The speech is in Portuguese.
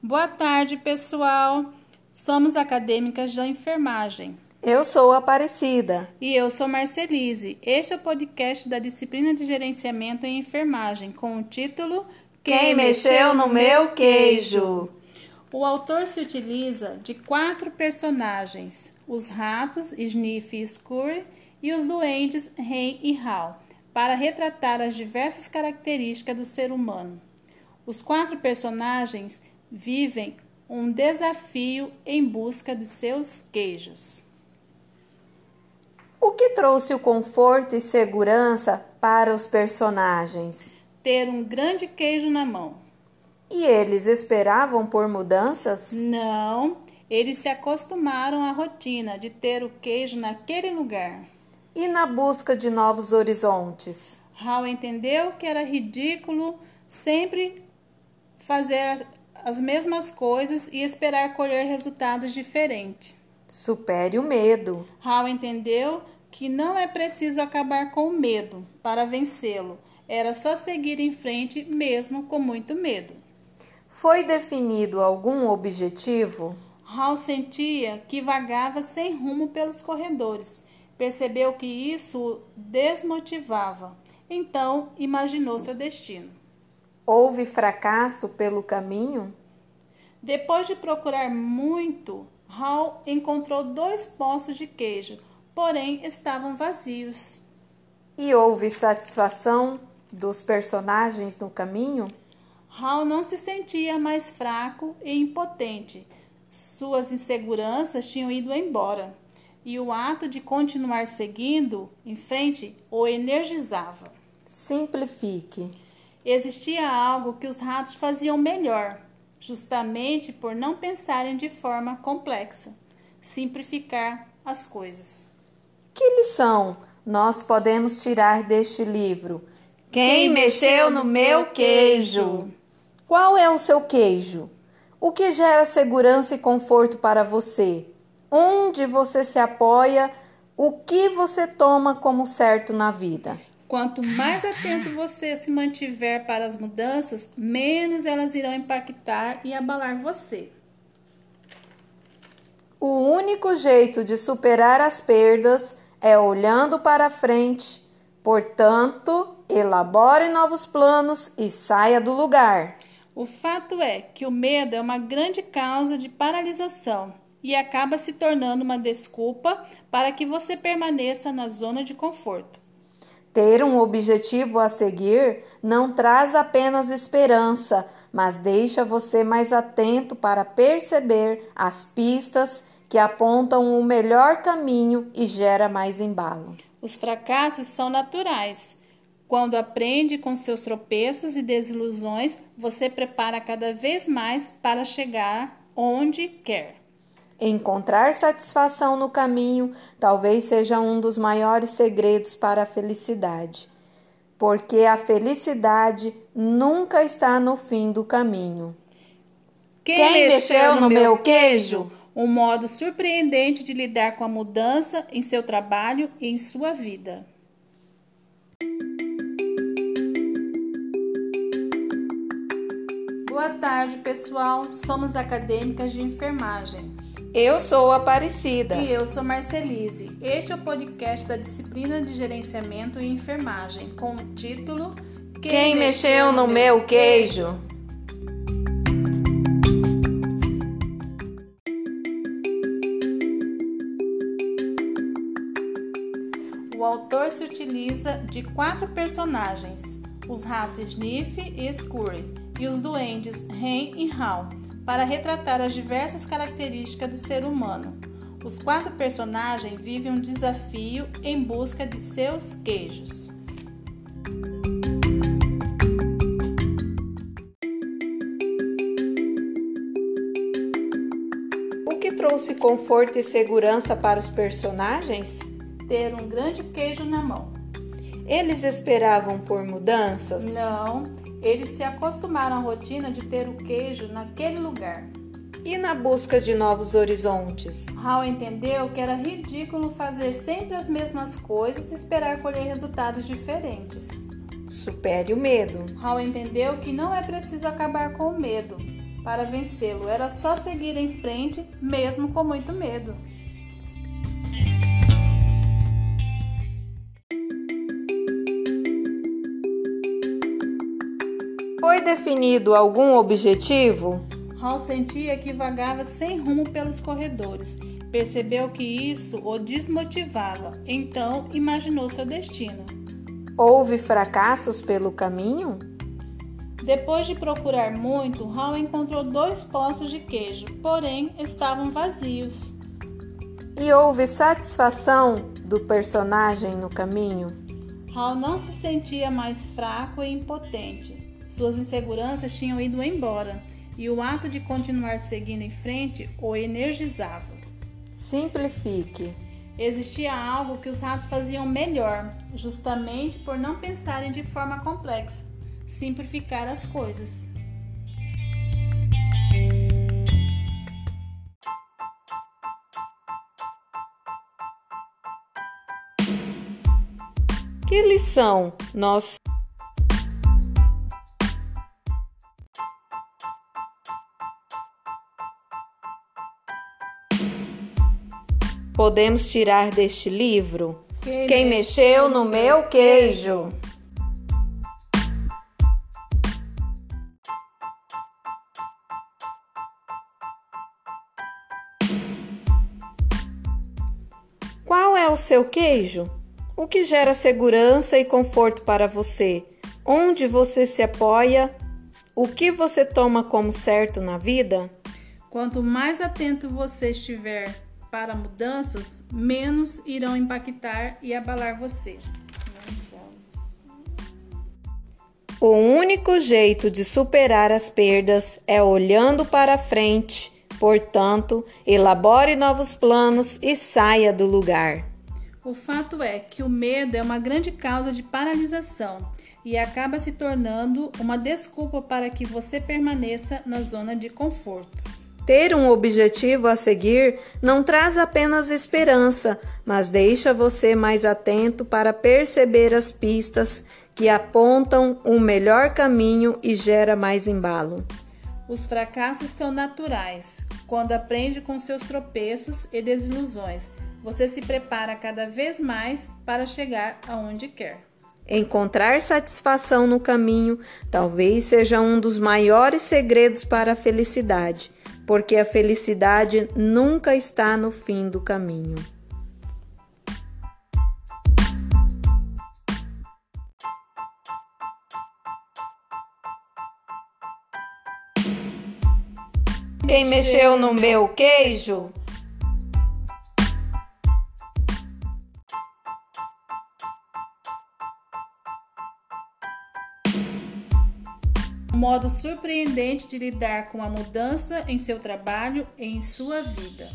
Boa tarde, pessoal. Somos acadêmicas da enfermagem. Eu sou Aparecida. E eu sou Marcelise. Este é o podcast da disciplina de gerenciamento em enfermagem, com o título Quem, Quem mexeu no meu queijo? O autor se utiliza de quatro personagens: os ratos, Sniff e Scurry, e os duendes, Ren e Hal, para retratar as diversas características do ser humano. Os quatro personagens vivem um desafio em busca de seus queijos. O que trouxe o conforto e segurança para os personagens? Ter um grande queijo na mão. E eles esperavam por mudanças? Não, eles se acostumaram à rotina de ter o queijo naquele lugar. E na busca de novos horizontes? Hal entendeu que era ridículo sempre fazer as mesmas coisas e esperar colher resultados diferentes. Supere o medo. Hal entendeu que não é preciso acabar com o medo para vencê-lo. Era só seguir em frente mesmo com muito medo. Foi definido algum objetivo? Hal sentia que vagava sem rumo pelos corredores. Percebeu que isso o desmotivava. Então, imaginou seu destino. Houve fracasso pelo caminho? Depois de procurar muito, Hal encontrou dois poços de queijo, porém estavam vazios. E houve satisfação dos personagens no caminho? Hal não se sentia mais fraco e impotente. Suas inseguranças tinham ido embora, e o ato de continuar seguindo em frente o energizava. Simplifique. Existia algo que os ratos faziam melhor, justamente por não pensarem de forma complexa, simplificar as coisas. Que lição nós podemos tirar deste livro? Quem mexeu no meu queijo? Qual é o seu queijo? O que gera segurança e conforto para você? Onde você se apoia? O que você toma como certo na vida? Quanto mais atento você se mantiver para as mudanças, menos elas irão impactar e abalar você. O único jeito de superar as perdas é olhando para frente. Portanto, elabore novos planos e saia do lugar. O fato é que o medo é uma grande causa de paralisação e acaba se tornando uma desculpa para que você permaneça na zona de conforto. Ter um objetivo a seguir não traz apenas esperança, mas deixa você mais atento para perceber as pistas que apontam o melhor caminho e gera mais embalo. Os fracassos são naturais quando aprende com seus tropeços e desilusões, você prepara cada vez mais para chegar onde quer. Encontrar satisfação no caminho talvez seja um dos maiores segredos para a felicidade, porque a felicidade nunca está no fim do caminho. Quem, Quem mexeu no, no meu queijo? Um modo surpreendente de lidar com a mudança em seu trabalho e em sua vida. Boa tarde, pessoal. Somos acadêmicas de enfermagem. Eu sou Aparecida. E eu sou Marcelise. Este é o podcast da disciplina de gerenciamento e enfermagem, com o título Quem, Quem mexeu no meu queijo? O autor se utiliza de quatro personagens: os ratos Sniff e Scurry e os duendes Ren e Hal, para retratar as diversas características do ser humano. Os quatro personagens vivem um desafio em busca de seus queijos. O que trouxe conforto e segurança para os personagens? Ter um grande queijo na mão. Eles esperavam por mudanças? Não, eles se acostumaram à rotina de ter o queijo naquele lugar. E na busca de novos horizontes? Hal entendeu que era ridículo fazer sempre as mesmas coisas e esperar colher resultados diferentes. Supere o medo. Hal entendeu que não é preciso acabar com o medo para vencê-lo. Era só seguir em frente, mesmo com muito medo. Definido algum objetivo? Hal sentia que vagava sem rumo pelos corredores. Percebeu que isso o desmotivava, então imaginou seu destino. Houve fracassos pelo caminho? Depois de procurar muito, Hal encontrou dois poços de queijo, porém estavam vazios. E houve satisfação do personagem no caminho? Hal não se sentia mais fraco e impotente. Suas inseguranças tinham ido embora e o ato de continuar seguindo em frente o energizava. Simplifique. Existia algo que os ratos faziam melhor, justamente por não pensarem de forma complexa, simplificar as coisas. Que lição nós podemos tirar deste livro? Quem, Quem mexeu no meu queijo? Qual é o seu queijo? O que gera segurança e conforto para você? Onde você se apoia? O que você toma como certo na vida? Quanto mais atento você estiver para mudanças, menos irão impactar e abalar você. O único jeito de superar as perdas é olhando para frente. Portanto, elabore novos planos e saia do lugar. O fato é que o medo é uma grande causa de paralisação e acaba se tornando uma desculpa para que você permaneça na zona de conforto. Ter um objetivo a seguir não traz apenas esperança, mas deixa você mais atento para perceber as pistas que apontam um melhor caminho e gera mais embalo. Os fracassos são naturais. Quando aprende com seus tropeços e desilusões, você se prepara cada vez mais para chegar aonde quer. Encontrar satisfação no caminho talvez seja um dos maiores segredos para a felicidade porque a felicidade nunca está no fim do caminho. Quem mexeu no meu queijo? Modo surpreendente de lidar com a mudança em seu trabalho e em sua vida.